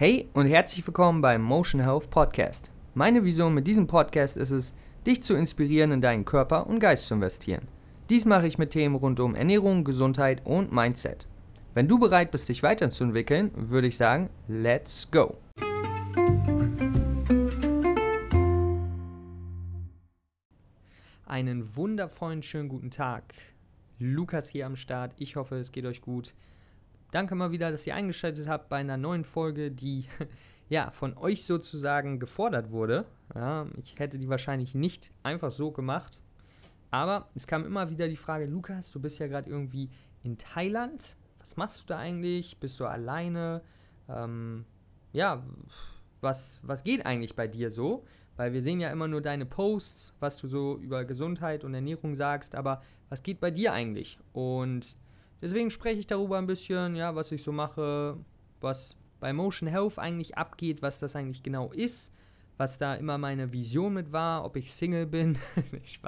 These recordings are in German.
Hey und herzlich willkommen beim Motion Health Podcast. Meine Vision mit diesem Podcast ist es, dich zu inspirieren, in deinen Körper und Geist zu investieren. Dies mache ich mit Themen rund um Ernährung, Gesundheit und Mindset. Wenn du bereit bist, dich weiterzuentwickeln, würde ich sagen, let's go! Einen wundervollen schönen guten Tag. Lukas hier am Start. Ich hoffe, es geht euch gut. Danke mal wieder, dass ihr eingeschaltet habt bei einer neuen Folge, die ja von euch sozusagen gefordert wurde. Ja, ich hätte die wahrscheinlich nicht einfach so gemacht. Aber es kam immer wieder die Frage, Lukas, du bist ja gerade irgendwie in Thailand. Was machst du da eigentlich? Bist du alleine? Ähm, ja, was, was geht eigentlich bei dir so? Weil wir sehen ja immer nur deine Posts, was du so über Gesundheit und Ernährung sagst, aber was geht bei dir eigentlich? Und deswegen spreche ich darüber ein bisschen, ja, was ich so mache, was bei Motion Health eigentlich abgeht, was das eigentlich genau ist, was da immer meine Vision mit war, ob ich Single bin.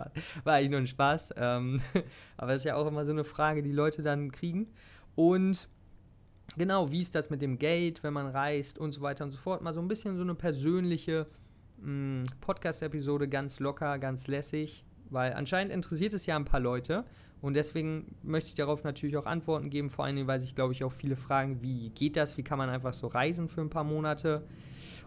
War eigentlich nur ein Spaß. Ähm, aber ist ja auch immer so eine Frage, die Leute dann kriegen. Und genau, wie ist das mit dem Geld, wenn man reist und so weiter und so fort. Mal so ein bisschen so eine persönliche Mm, Podcast-Episode ganz locker, ganz lässig, weil anscheinend interessiert es ja ein paar Leute und deswegen möchte ich darauf natürlich auch Antworten geben, vor allen Dingen, weil sich, glaube ich, auch viele fragen, wie geht das, wie kann man einfach so reisen für ein paar Monate.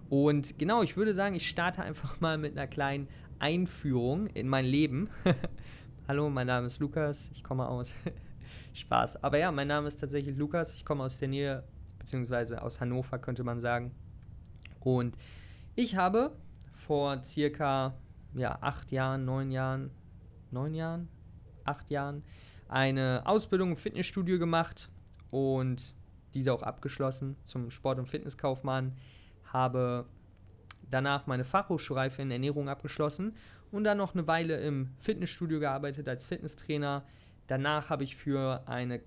Und genau, ich würde sagen, ich starte einfach mal mit einer kleinen Einführung in mein Leben. Hallo, mein Name ist Lukas, ich komme aus Spaß. Aber ja, mein Name ist tatsächlich Lukas, ich komme aus der Nähe, beziehungsweise aus Hannover, könnte man sagen. Und ich habe vor circa ja, acht Jahren, neun Jahren, neun Jahren, acht Jahren eine Ausbildung im Fitnessstudio gemacht und diese auch abgeschlossen zum Sport- und Fitnesskaufmann. Habe danach meine Fachhochschulreife in Ernährung abgeschlossen und dann noch eine Weile im Fitnessstudio gearbeitet als Fitnesstrainer. Danach habe ich für eine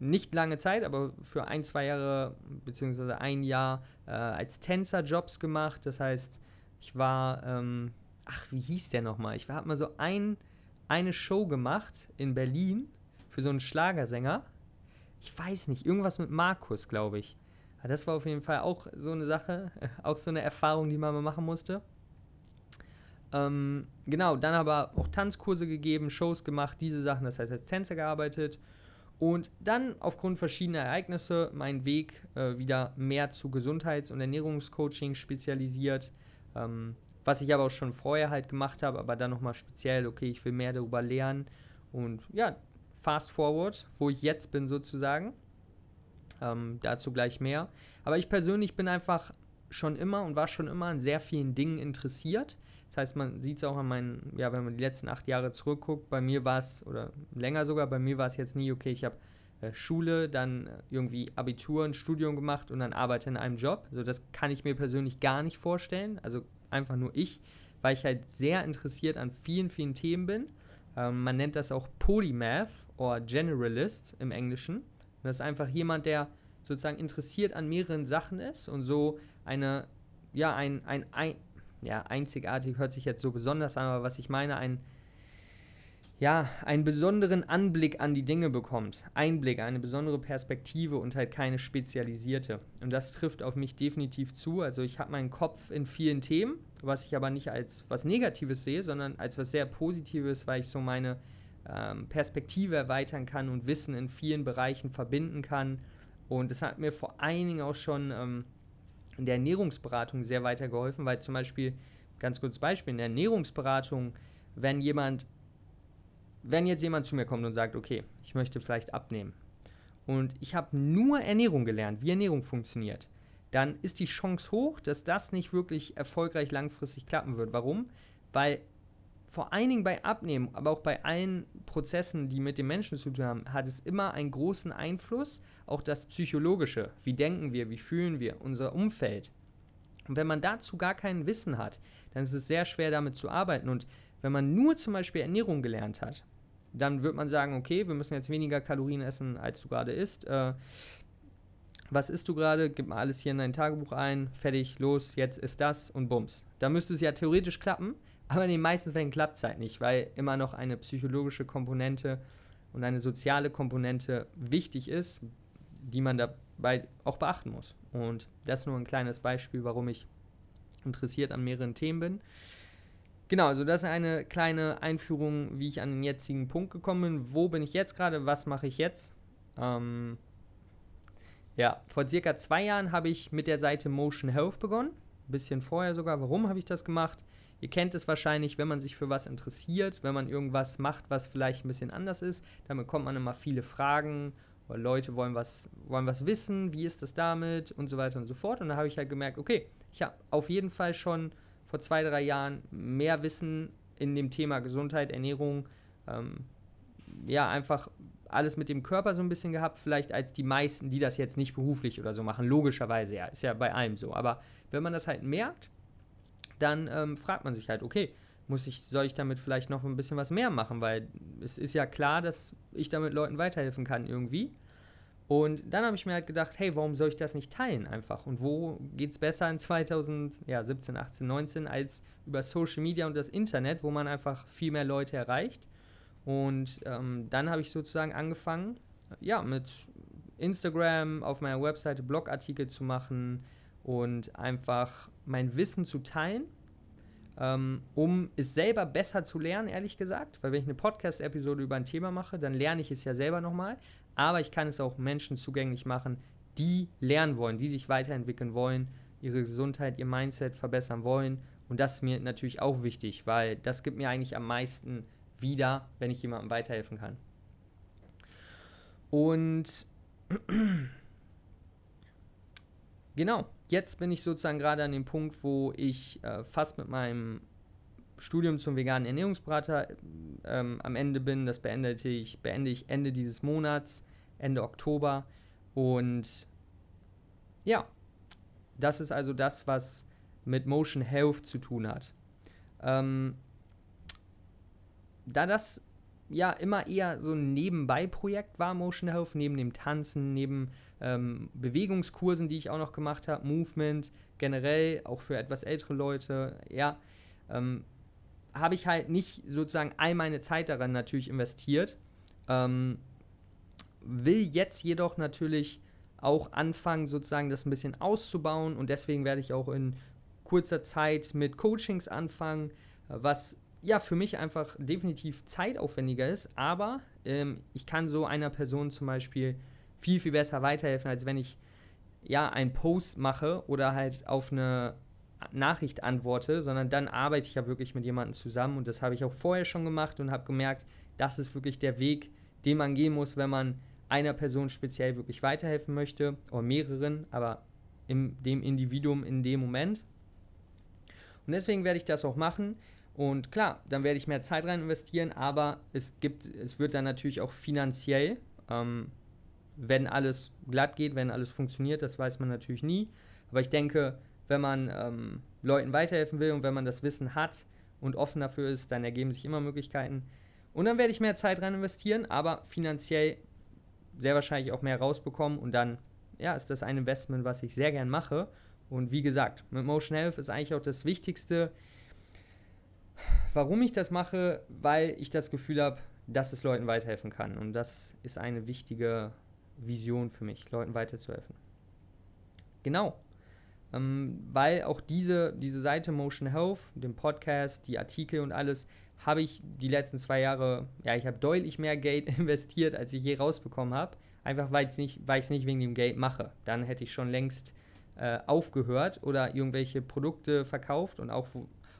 nicht lange Zeit, aber für ein, zwei Jahre beziehungsweise ein Jahr äh, als Tänzer Jobs gemacht. Das heißt, ich war, ähm, ach, wie hieß der nochmal? Ich habe mal so ein, eine Show gemacht in Berlin für so einen Schlagersänger. Ich weiß nicht, irgendwas mit Markus, glaube ich. Aber das war auf jeden Fall auch so eine Sache, auch so eine Erfahrung, die man mal machen musste. Ähm, genau, dann aber auch Tanzkurse gegeben, Shows gemacht, diese Sachen, das heißt als Tänzer gearbeitet und dann aufgrund verschiedener Ereignisse meinen Weg äh, wieder mehr zu Gesundheits- und Ernährungscoaching spezialisiert. Ähm, was ich aber auch schon vorher halt gemacht habe, aber dann nochmal speziell, okay, ich will mehr darüber lernen. Und ja, fast forward, wo ich jetzt bin sozusagen. Ähm, dazu gleich mehr. Aber ich persönlich bin einfach schon immer und war schon immer an sehr vielen Dingen interessiert. Das heißt, man sieht es auch an meinen, ja, wenn man die letzten acht Jahre zurückguckt, bei mir war es, oder länger sogar, bei mir war es jetzt nie, okay, ich habe äh, Schule, dann irgendwie Abitur, ein Studium gemacht und dann arbeite in einem Job. Also das kann ich mir persönlich gar nicht vorstellen. Also einfach nur ich, weil ich halt sehr interessiert an vielen, vielen Themen bin. Ähm, man nennt das auch Polymath oder Generalist im Englischen. Und das ist einfach jemand, der sozusagen interessiert an mehreren Sachen ist und so eine, ja, ein, ein, ein ja, einzigartig hört sich jetzt so besonders an, aber was ich meine, ein ja, einen besonderen Anblick an die Dinge bekommt. Einblick, eine besondere Perspektive und halt keine spezialisierte. Und das trifft auf mich definitiv zu. Also ich habe meinen Kopf in vielen Themen, was ich aber nicht als was Negatives sehe, sondern als was sehr Positives, weil ich so meine ähm, Perspektive erweitern kann und Wissen in vielen Bereichen verbinden kann. Und das hat mir vor allen Dingen auch schon ähm, in der Ernährungsberatung sehr weitergeholfen, weil zum Beispiel, ganz kurzes Beispiel, in der Ernährungsberatung, wenn jemand wenn jetzt jemand zu mir kommt und sagt, okay, ich möchte vielleicht abnehmen und ich habe nur Ernährung gelernt, wie Ernährung funktioniert, dann ist die Chance hoch, dass das nicht wirklich erfolgreich langfristig klappen wird. Warum? Weil vor allen Dingen bei Abnehmen, aber auch bei allen Prozessen, die mit dem Menschen zu tun haben, hat es immer einen großen Einfluss, auch das Psychologische. Wie denken wir, wie fühlen wir, unser Umfeld. Und wenn man dazu gar kein Wissen hat, dann ist es sehr schwer damit zu arbeiten. Und wenn man nur zum Beispiel Ernährung gelernt hat, dann wird man sagen, okay, wir müssen jetzt weniger Kalorien essen, als du gerade isst. Äh, was isst du gerade? Gib mal alles hier in dein Tagebuch ein, fertig, los, jetzt ist das und bums. Da müsste es ja theoretisch klappen, aber in den meisten Fällen klappt es halt nicht, weil immer noch eine psychologische Komponente und eine soziale Komponente wichtig ist, die man da bei, auch beachten muss. Und das nur ein kleines Beispiel, warum ich interessiert an mehreren Themen bin. Genau, also das ist eine kleine Einführung, wie ich an den jetzigen Punkt gekommen bin. Wo bin ich jetzt gerade? Was mache ich jetzt? Ähm, ja, vor circa zwei Jahren habe ich mit der Seite Motion Health begonnen. Ein bisschen vorher sogar. Warum habe ich das gemacht? Ihr kennt es wahrscheinlich, wenn man sich für was interessiert, wenn man irgendwas macht, was vielleicht ein bisschen anders ist, dann bekommt man immer viele Fragen weil Leute wollen was, wollen was wissen, wie ist das damit und so weiter und so fort. Und da habe ich halt gemerkt, okay, ich habe auf jeden Fall schon vor zwei, drei Jahren mehr Wissen in dem Thema Gesundheit, Ernährung, ähm, ja, einfach alles mit dem Körper so ein bisschen gehabt, vielleicht als die meisten, die das jetzt nicht beruflich oder so machen. Logischerweise, ja, ist ja bei allem so. Aber wenn man das halt merkt, dann ähm, fragt man sich halt, okay, muss ich, soll ich damit vielleicht noch ein bisschen was mehr machen, weil es ist ja klar, dass ich damit Leuten weiterhelfen kann irgendwie. Und dann habe ich mir halt gedacht, hey, warum soll ich das nicht teilen einfach? Und wo geht es besser in 2017, 18, 19 als über Social Media und das Internet, wo man einfach viel mehr Leute erreicht? Und ähm, dann habe ich sozusagen angefangen, ja, mit Instagram auf meiner Webseite Blogartikel zu machen und einfach mein Wissen zu teilen um es selber besser zu lernen, ehrlich gesagt. Weil wenn ich eine Podcast-Episode über ein Thema mache, dann lerne ich es ja selber nochmal. Aber ich kann es auch Menschen zugänglich machen, die lernen wollen, die sich weiterentwickeln wollen, ihre Gesundheit, ihr Mindset verbessern wollen. Und das ist mir natürlich auch wichtig, weil das gibt mir eigentlich am meisten wieder, wenn ich jemandem weiterhelfen kann. Und genau, jetzt bin ich sozusagen gerade an dem Punkt, wo ich äh, fast mit meinem Studium zum veganen Ernährungsberater ähm, am Ende bin. Das beendete ich, beende ich Ende dieses Monats, Ende Oktober. Und ja, das ist also das, was mit Motion Health zu tun hat. Ähm, da das ja immer eher so ein Nebenbei-Projekt war, Motion Health, neben dem Tanzen, neben ähm, Bewegungskursen, die ich auch noch gemacht habe, Movement, generell auch für etwas ältere Leute, ja, ähm, habe ich halt nicht sozusagen all meine Zeit daran natürlich investiert. Ähm, will jetzt jedoch natürlich auch anfangen, sozusagen das ein bisschen auszubauen und deswegen werde ich auch in kurzer Zeit mit Coachings anfangen, was ja für mich einfach definitiv zeitaufwendiger ist, aber ähm, ich kann so einer Person zum Beispiel viel, viel besser weiterhelfen, als wenn ich ja einen Post mache oder halt auf eine Nachricht antworte, sondern dann arbeite ich ja wirklich mit jemandem zusammen und das habe ich auch vorher schon gemacht und habe gemerkt, das ist wirklich der Weg, den man gehen muss, wenn man einer Person speziell wirklich weiterhelfen möchte oder mehreren, aber in dem Individuum in dem Moment. Und deswegen werde ich das auch machen. Und klar, dann werde ich mehr Zeit rein investieren, aber es gibt, es wird dann natürlich auch finanziell ähm, wenn alles glatt geht, wenn alles funktioniert, das weiß man natürlich nie. Aber ich denke, wenn man ähm, Leuten weiterhelfen will und wenn man das Wissen hat und offen dafür ist, dann ergeben sich immer Möglichkeiten. Und dann werde ich mehr Zeit rein investieren, aber finanziell sehr wahrscheinlich auch mehr rausbekommen und dann ja, ist das ein Investment, was ich sehr gern mache. Und wie gesagt, mit Motion Health ist eigentlich auch das Wichtigste, warum ich das mache, weil ich das Gefühl habe, dass es Leuten weiterhelfen kann. Und das ist eine wichtige Vision für mich, Leuten weiterzuhelfen. Genau. Ähm, weil auch diese, diese Seite Motion Health, den Podcast, die Artikel und alles, habe ich die letzten zwei Jahre, ja, ich habe deutlich mehr Geld investiert, als ich je rausbekommen habe. Einfach weil ich es nicht wegen dem Geld mache. Dann hätte ich schon längst äh, aufgehört oder irgendwelche Produkte verkauft und auch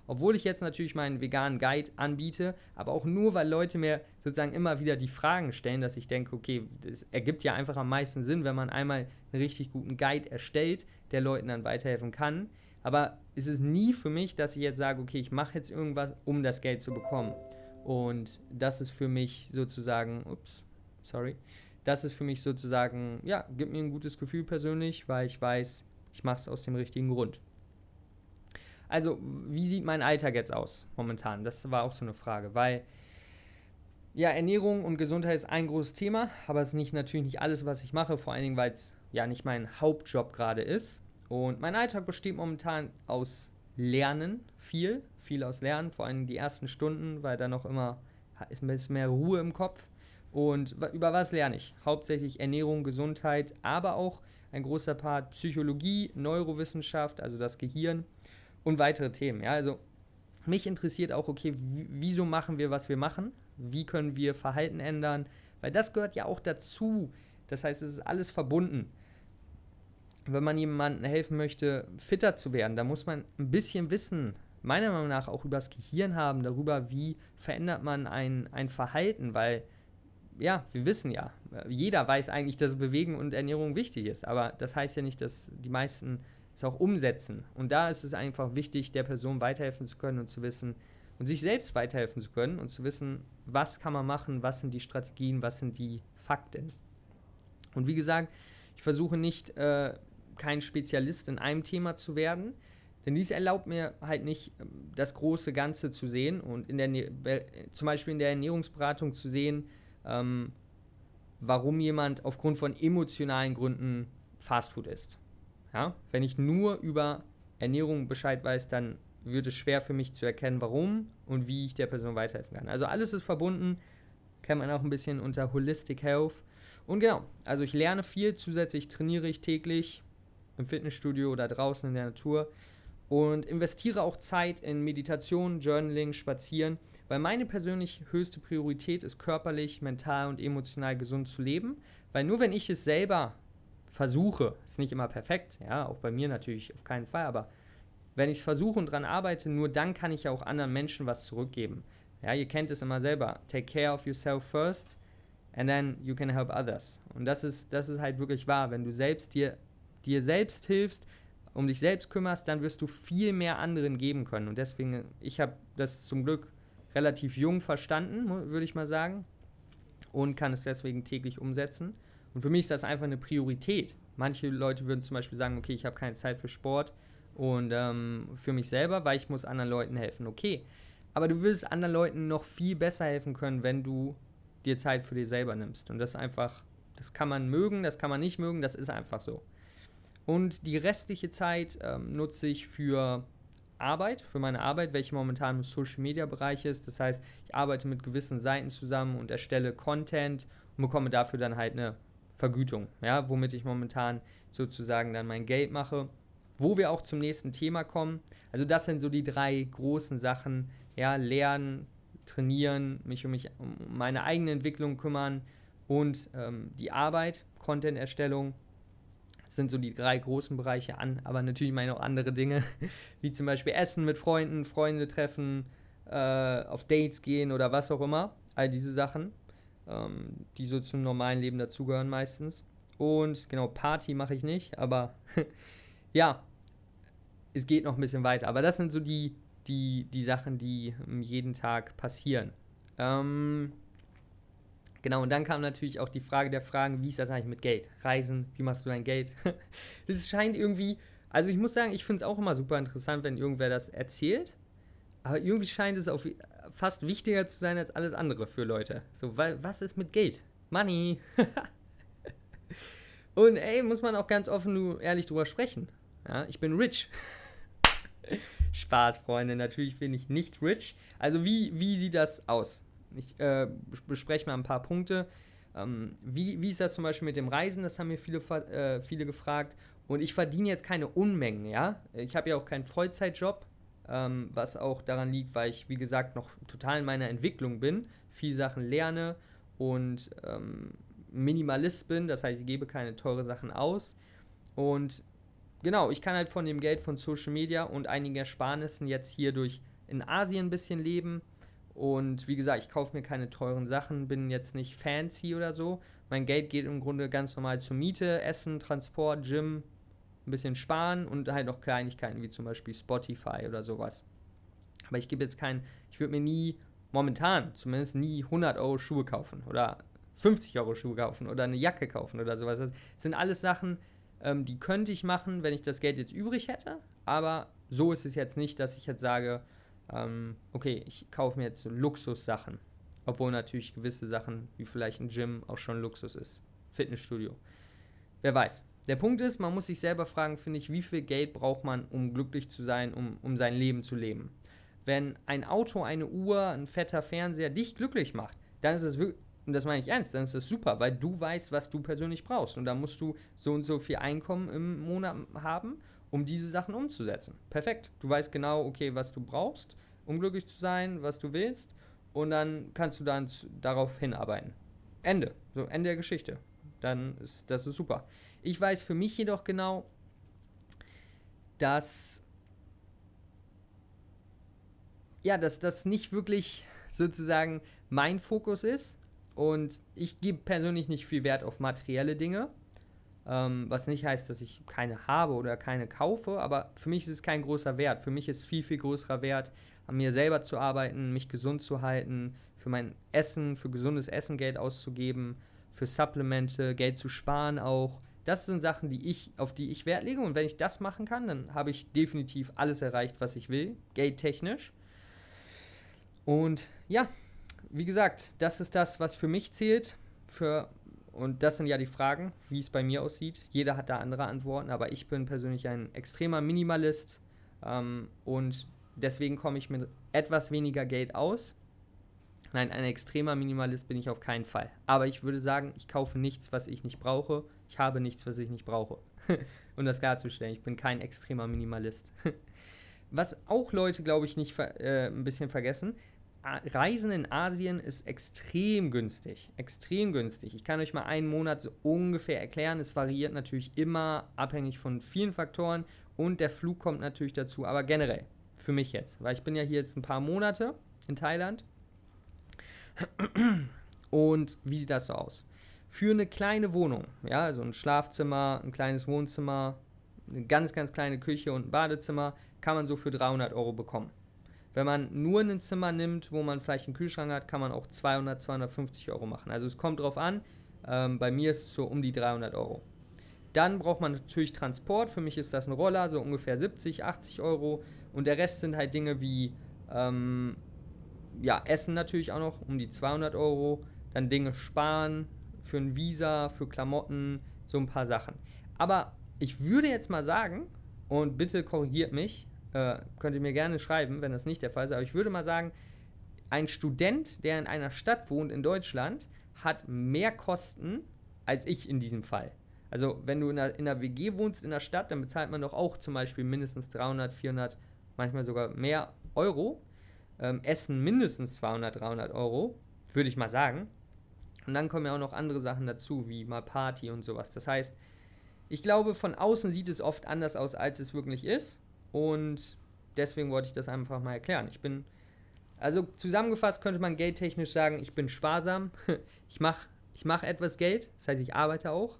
obwohl ich jetzt natürlich meinen veganen Guide anbiete, aber auch nur, weil Leute mir sozusagen immer wieder die Fragen stellen, dass ich denke, okay, es ergibt ja einfach am meisten Sinn, wenn man einmal einen richtig guten Guide erstellt, der Leuten dann weiterhelfen kann. Aber es ist nie für mich, dass ich jetzt sage, okay, ich mache jetzt irgendwas, um das Geld zu bekommen. Und das ist für mich sozusagen, ups, sorry, das ist für mich sozusagen, ja, gibt mir ein gutes Gefühl persönlich, weil ich weiß, ich mache es aus dem richtigen Grund. Also, wie sieht mein Alltag jetzt aus momentan? Das war auch so eine Frage, weil ja, Ernährung und Gesundheit ist ein großes Thema, aber es ist nicht, natürlich nicht alles, was ich mache, vor allen Dingen, weil es ja nicht mein Hauptjob gerade ist. Und mein Alltag besteht momentan aus Lernen, viel, viel aus Lernen, vor allem die ersten Stunden, weil da noch immer ist ein bisschen mehr Ruhe im Kopf. Und über was lerne ich? Hauptsächlich Ernährung, Gesundheit, aber auch ein großer Part Psychologie, Neurowissenschaft, also das Gehirn und weitere Themen. Ja, also mich interessiert auch, okay, wieso machen wir, was wir machen? Wie können wir Verhalten ändern? Weil das gehört ja auch dazu. Das heißt, es ist alles verbunden. Wenn man jemandem helfen möchte, fitter zu werden, da muss man ein bisschen wissen, meiner Meinung nach auch über das Gehirn haben, darüber, wie verändert man ein, ein Verhalten, weil ja, wir wissen ja, jeder weiß eigentlich, dass Bewegung und Ernährung wichtig ist, aber das heißt ja nicht, dass die meisten es auch umsetzen. Und da ist es einfach wichtig, der Person weiterhelfen zu können und zu wissen und sich selbst weiterhelfen zu können und zu wissen, was kann man machen, was sind die Strategien, was sind die Fakten. Und wie gesagt, ich versuche nicht, äh, kein Spezialist in einem Thema zu werden, denn dies erlaubt mir halt nicht, ähm, das große Ganze zu sehen und in der, zum Beispiel in der Ernährungsberatung zu sehen, ähm, warum jemand aufgrund von emotionalen Gründen Fastfood isst. Ja? Wenn ich nur über Ernährung Bescheid weiß, dann wird es schwer für mich zu erkennen, warum und wie ich der Person weiterhelfen kann. Also alles ist verbunden, kennt man auch ein bisschen unter Holistic Health. Und genau, also ich lerne viel, zusätzlich trainiere ich täglich im Fitnessstudio oder draußen in der Natur und investiere auch Zeit in Meditation, Journaling, Spazieren, weil meine persönlich höchste Priorität ist, körperlich, mental und emotional gesund zu leben. Weil nur wenn ich es selber versuche, ist nicht immer perfekt, ja, auch bei mir natürlich auf keinen Fall, aber wenn ich es versuche und daran arbeite, nur dann kann ich ja auch anderen Menschen was zurückgeben. Ja, ihr kennt es immer selber. Take care of yourself first and then you can help others. Und das ist, das ist halt wirklich wahr. Wenn du selbst dir, dir selbst hilfst, um dich selbst kümmerst, dann wirst du viel mehr anderen geben können. Und deswegen, ich habe das zum Glück relativ jung verstanden, würde ich mal sagen, und kann es deswegen täglich umsetzen. Und für mich ist das einfach eine Priorität. Manche Leute würden zum Beispiel sagen, okay, ich habe keine Zeit für Sport und ähm, für mich selber, weil ich muss anderen Leuten helfen. Okay, aber du würdest anderen Leuten noch viel besser helfen können, wenn du dir Zeit für dich selber nimmst. Und das ist einfach, das kann man mögen, das kann man nicht mögen, das ist einfach so. Und die restliche Zeit ähm, nutze ich für Arbeit, für meine Arbeit, welche momentan im Social Media Bereich ist. Das heißt, ich arbeite mit gewissen Seiten zusammen und erstelle Content und bekomme dafür dann halt eine Vergütung, ja, womit ich momentan sozusagen dann mein Geld mache. Wo wir auch zum nächsten Thema kommen. Also das sind so die drei großen Sachen, ja, lernen, trainieren, mich um mich um meine eigene Entwicklung kümmern und ähm, die Arbeit, Content-Erstellung sind so die drei großen Bereiche an, aber natürlich meine auch andere Dinge, wie zum Beispiel Essen mit Freunden, Freunde treffen, äh, auf Dates gehen oder was auch immer. All diese Sachen, ähm, die so zum normalen Leben dazugehören meistens. Und genau, Party mache ich nicht, aber ja, es geht noch ein bisschen weiter. Aber das sind so die, die, die Sachen, die jeden Tag passieren. Ähm, Genau, und dann kam natürlich auch die Frage der Fragen, wie ist das eigentlich mit Geld? Reisen, wie machst du dein Geld? das scheint irgendwie, also ich muss sagen, ich finde es auch immer super interessant, wenn irgendwer das erzählt. Aber irgendwie scheint es auch fast wichtiger zu sein als alles andere für Leute. So, weil, was ist mit Geld? Money. und ey, muss man auch ganz offen nur ehrlich drüber sprechen. Ja, ich bin rich. Spaß, Freunde, natürlich bin ich nicht rich. Also wie, wie sieht das aus? Ich äh, bespreche mal ein paar Punkte. Ähm, wie, wie ist das zum Beispiel mit dem Reisen? Das haben mir viele, äh, viele gefragt. Und ich verdiene jetzt keine Unmengen, ja. Ich habe ja auch keinen Vollzeitjob, ähm, was auch daran liegt, weil ich, wie gesagt, noch total in meiner Entwicklung bin, viel Sachen lerne und ähm, Minimalist bin. Das heißt, ich gebe keine teure Sachen aus. Und genau, ich kann halt von dem Geld von Social Media und einigen Ersparnissen jetzt hier durch in Asien ein bisschen leben und wie gesagt, ich kaufe mir keine teuren Sachen, bin jetzt nicht fancy oder so. Mein Geld geht im Grunde ganz normal zur Miete, Essen, Transport, Gym, ein bisschen sparen und halt noch Kleinigkeiten wie zum Beispiel Spotify oder sowas. Aber ich gebe jetzt keinen, ich würde mir nie, momentan zumindest nie 100 Euro Schuhe kaufen oder 50 Euro Schuhe kaufen oder eine Jacke kaufen oder sowas. Das sind alles Sachen, ähm, die könnte ich machen, wenn ich das Geld jetzt übrig hätte. Aber so ist es jetzt nicht, dass ich jetzt sage, ähm, okay, ich kaufe mir jetzt so Luxussachen. Obwohl natürlich gewisse Sachen, wie vielleicht ein Gym, auch schon Luxus ist. Fitnessstudio. Wer weiß. Der Punkt ist, man muss sich selber fragen, finde ich, wie viel Geld braucht man, um glücklich zu sein, um, um sein Leben zu leben. Wenn ein Auto, eine Uhr, ein fetter Fernseher dich glücklich macht, dann ist es und das meine ich ernst, dann ist das super, weil du weißt, was du persönlich brauchst. Und dann musst du so und so viel Einkommen im Monat haben, um diese Sachen umzusetzen. Perfekt. Du weißt genau, okay, was du brauchst, um glücklich zu sein, was du willst. Und dann kannst du dann darauf hinarbeiten. Ende. So, Ende der Geschichte. Dann ist das ist super. Ich weiß für mich jedoch genau, dass ja, dass das nicht wirklich sozusagen mein Fokus ist und ich gebe persönlich nicht viel Wert auf materielle Dinge, ähm, was nicht heißt, dass ich keine habe oder keine kaufe, aber für mich ist es kein großer Wert. Für mich ist viel, viel größerer Wert, an mir selber zu arbeiten, mich gesund zu halten, für mein Essen, für gesundes Essen Geld auszugeben, für Supplemente, Geld zu sparen auch. Das sind Sachen, die ich, auf die ich Wert lege. Und wenn ich das machen kann, dann habe ich definitiv alles erreicht, was ich will, geldtechnisch. Und ja, wie gesagt, das ist das, was für mich zählt. Für, und das sind ja die Fragen, wie es bei mir aussieht. Jeder hat da andere Antworten, aber ich bin persönlich ein extremer Minimalist ähm, und deswegen komme ich mit etwas weniger Geld aus. Nein, ein extremer Minimalist bin ich auf keinen Fall. Aber ich würde sagen, ich kaufe nichts, was ich nicht brauche. Ich habe nichts, was ich nicht brauche. um das klarzustellen, ich bin kein extremer Minimalist. was auch Leute, glaube ich, nicht äh, ein bisschen vergessen, Reisen in Asien ist extrem günstig. Extrem günstig. Ich kann euch mal einen Monat so ungefähr erklären. Es variiert natürlich immer abhängig von vielen Faktoren und der Flug kommt natürlich dazu. Aber generell, für mich jetzt, weil ich bin ja hier jetzt ein paar Monate in Thailand. Und wie sieht das so aus? Für eine kleine Wohnung, ja, also ein Schlafzimmer, ein kleines Wohnzimmer, eine ganz, ganz kleine Küche und ein Badezimmer, kann man so für 300 Euro bekommen. Wenn man nur ein Zimmer nimmt, wo man vielleicht einen Kühlschrank hat, kann man auch 200, 250 Euro machen. Also es kommt drauf an. Ähm, bei mir ist es so um die 300 Euro. Dann braucht man natürlich Transport. Für mich ist das ein Roller, so ungefähr 70, 80 Euro. Und der Rest sind halt Dinge wie ähm, ja, Essen natürlich auch noch um die 200 Euro. Dann Dinge sparen für ein Visa, für Klamotten, so ein paar Sachen. Aber ich würde jetzt mal sagen, und bitte korrigiert mich, äh, könnt ihr mir gerne schreiben, wenn das nicht der Fall ist. Aber ich würde mal sagen, ein Student, der in einer Stadt wohnt in Deutschland, hat mehr Kosten als ich in diesem Fall. Also wenn du in einer, in einer WG wohnst in der Stadt, dann bezahlt man doch auch zum Beispiel mindestens 300, 400, manchmal sogar mehr Euro. Ähm, Essen mindestens 200, 300 Euro, würde ich mal sagen. Und dann kommen ja auch noch andere Sachen dazu, wie mal Party und sowas. Das heißt, ich glaube, von außen sieht es oft anders aus, als es wirklich ist. Und deswegen wollte ich das einfach mal erklären. Ich bin, also zusammengefasst könnte man geldtechnisch sagen, ich bin sparsam. Ich mache ich mach etwas Geld, das heißt, ich arbeite auch.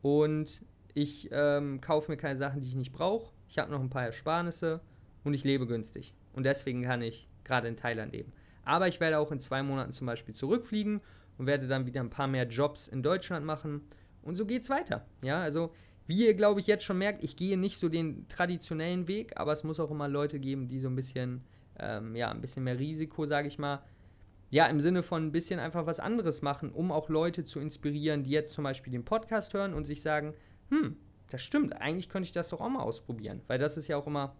Und ich ähm, kaufe mir keine Sachen, die ich nicht brauche. Ich habe noch ein paar Ersparnisse und ich lebe günstig. Und deswegen kann ich gerade in Thailand leben. Aber ich werde auch in zwei Monaten zum Beispiel zurückfliegen und werde dann wieder ein paar mehr Jobs in Deutschland machen. Und so geht es weiter. Ja, also wie ihr, glaube ich, jetzt schon merkt, ich gehe nicht so den traditionellen Weg, aber es muss auch immer Leute geben, die so ein bisschen, ähm, ja, ein bisschen mehr Risiko, sage ich mal, ja, im Sinne von ein bisschen einfach was anderes machen, um auch Leute zu inspirieren, die jetzt zum Beispiel den Podcast hören und sich sagen, hm, das stimmt, eigentlich könnte ich das doch auch mal ausprobieren. Weil das ist ja auch immer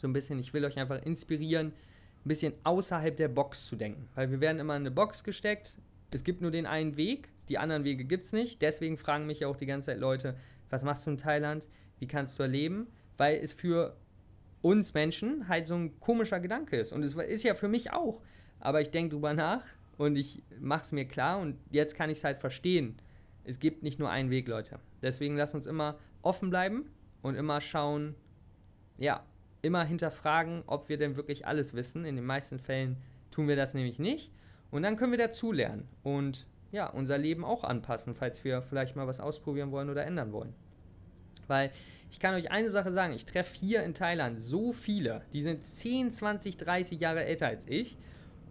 so ein bisschen, ich will euch einfach inspirieren, ein bisschen außerhalb der Box zu denken. Weil wir werden immer in eine Box gesteckt, es gibt nur den einen Weg, die anderen Wege gibt es nicht. Deswegen fragen mich ja auch die ganze Zeit Leute, was machst du in Thailand, wie kannst du erleben, weil es für uns Menschen halt so ein komischer Gedanke ist. Und es ist ja für mich auch. Aber ich denke drüber nach und ich mache es mir klar und jetzt kann ich es halt verstehen. Es gibt nicht nur einen Weg, Leute. Deswegen lasst uns immer offen bleiben und immer schauen, ja, immer hinterfragen, ob wir denn wirklich alles wissen. In den meisten Fällen tun wir das nämlich nicht. Und dann können wir dazulernen und ja, unser Leben auch anpassen, falls wir vielleicht mal was ausprobieren wollen oder ändern wollen. Weil ich kann euch eine Sache sagen, ich treffe hier in Thailand so viele, die sind 10, 20, 30 Jahre älter als ich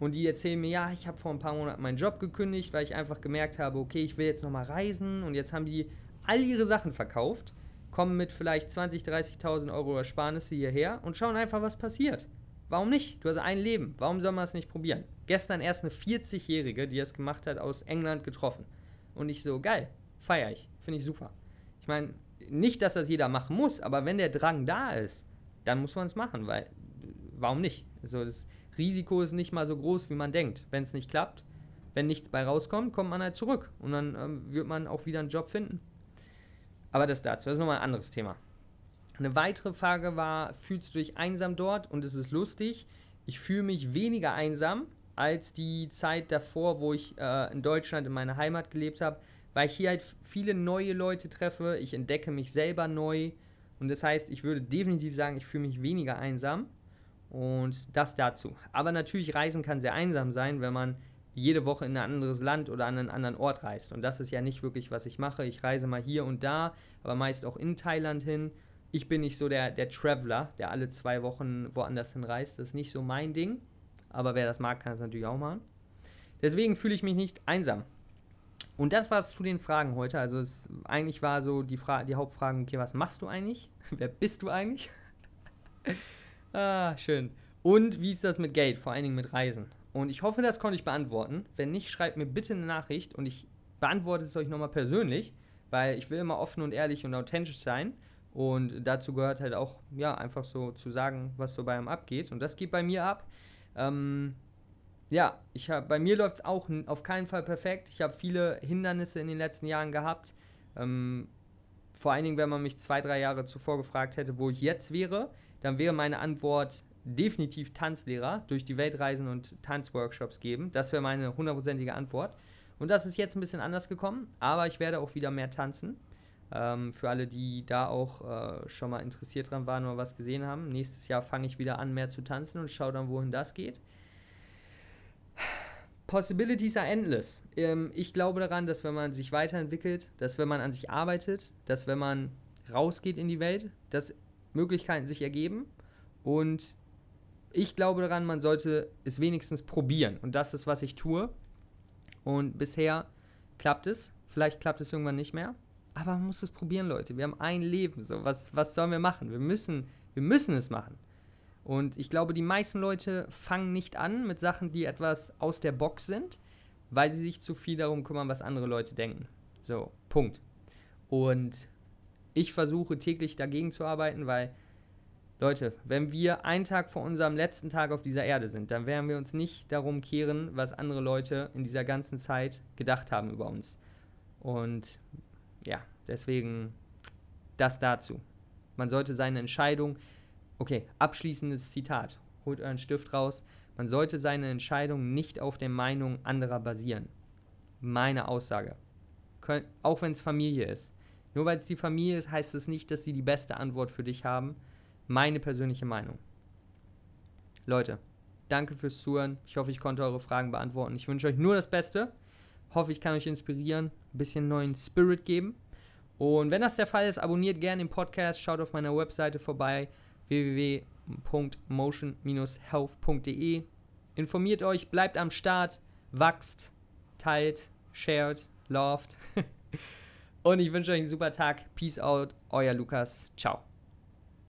und die erzählen mir, ja, ich habe vor ein paar Monaten meinen Job gekündigt, weil ich einfach gemerkt habe, okay, ich will jetzt nochmal reisen und jetzt haben die all ihre Sachen verkauft, kommen mit vielleicht 20, 30.000 Euro Ersparnisse hierher und schauen einfach, was passiert. Warum nicht? Du hast ein Leben. Warum soll man es nicht probieren? Gestern erst eine 40-Jährige, die es gemacht hat, aus England getroffen. Und ich so, geil, feier ich. Finde ich super. Ich meine, nicht, dass das jeder machen muss, aber wenn der Drang da ist, dann muss man es machen, weil warum nicht? Also das Risiko ist nicht mal so groß, wie man denkt. Wenn es nicht klappt, wenn nichts bei rauskommt, kommt man halt zurück und dann ähm, wird man auch wieder einen Job finden. Aber das dazu, das ist nochmal ein anderes Thema. Eine weitere Frage war, fühlst du dich einsam dort? Und es ist lustig, ich fühle mich weniger einsam als die Zeit davor, wo ich äh, in Deutschland in meiner Heimat gelebt habe, weil ich hier halt viele neue Leute treffe, ich entdecke mich selber neu und das heißt, ich würde definitiv sagen, ich fühle mich weniger einsam und das dazu. Aber natürlich, Reisen kann sehr einsam sein, wenn man jede Woche in ein anderes Land oder an einen anderen Ort reist. Und das ist ja nicht wirklich, was ich mache. Ich reise mal hier und da, aber meist auch in Thailand hin. Ich bin nicht so der, der Traveler, der alle zwei Wochen woanders hin reist. Das ist nicht so mein Ding. Aber wer das mag, kann es natürlich auch machen. Deswegen fühle ich mich nicht einsam. Und das war es zu den Fragen heute. Also es eigentlich war so die, Fra die Hauptfragen, okay, was machst du eigentlich? Wer bist du eigentlich? ah, schön. Und wie ist das mit Geld, vor allen Dingen mit Reisen? Und ich hoffe, das konnte ich beantworten. Wenn nicht, schreibt mir bitte eine Nachricht und ich beantworte es euch nochmal persönlich, weil ich will immer offen und ehrlich und authentisch sein. Und dazu gehört halt auch, ja, einfach so zu sagen, was so bei einem abgeht. Und das geht bei mir ab. Ähm, ja, ich hab, bei mir läuft es auch auf keinen Fall perfekt. Ich habe viele Hindernisse in den letzten Jahren gehabt. Ähm, vor allen Dingen, wenn man mich zwei, drei Jahre zuvor gefragt hätte, wo ich jetzt wäre, dann wäre meine Antwort definitiv Tanzlehrer durch die Weltreisen und Tanzworkshops geben. Das wäre meine hundertprozentige Antwort. Und das ist jetzt ein bisschen anders gekommen, aber ich werde auch wieder mehr tanzen. Ähm, für alle, die da auch äh, schon mal interessiert dran waren oder was gesehen haben. Nächstes Jahr fange ich wieder an, mehr zu tanzen und schaue dann, wohin das geht. Possibilities are endless. Ähm, ich glaube daran, dass wenn man sich weiterentwickelt, dass wenn man an sich arbeitet, dass wenn man rausgeht in die Welt, dass Möglichkeiten sich ergeben. Und ich glaube daran, man sollte es wenigstens probieren. Und das ist, was ich tue. Und bisher klappt es. Vielleicht klappt es irgendwann nicht mehr. Aber man muss es probieren, Leute. Wir haben ein Leben. So, was, was sollen wir machen? Wir müssen, wir müssen es machen. Und ich glaube, die meisten Leute fangen nicht an mit Sachen, die etwas aus der Box sind, weil sie sich zu viel darum kümmern, was andere Leute denken. So, Punkt. Und ich versuche täglich dagegen zu arbeiten, weil, Leute, wenn wir einen Tag vor unserem letzten Tag auf dieser Erde sind, dann werden wir uns nicht darum kehren, was andere Leute in dieser ganzen Zeit gedacht haben über uns. Und ja, deswegen das dazu. Man sollte seine Entscheidung, okay, abschließendes Zitat, holt euren Stift raus, man sollte seine Entscheidung nicht auf der Meinung anderer basieren. Meine Aussage. auch wenn es Familie ist. Nur weil es die Familie ist, heißt es nicht, dass sie die beste Antwort für dich haben. Meine persönliche Meinung. Leute, danke fürs Zuhören. Ich hoffe, ich konnte eure Fragen beantworten. Ich wünsche euch nur das Beste. Hoffe, ich kann euch inspirieren, ein bisschen neuen Spirit geben. Und wenn das der Fall ist, abonniert gerne den Podcast, schaut auf meiner Webseite vorbei www.motion-health.de. Informiert euch, bleibt am Start, wachst, teilt, shared, loved. Und ich wünsche euch einen super Tag. Peace out, euer Lukas. Ciao.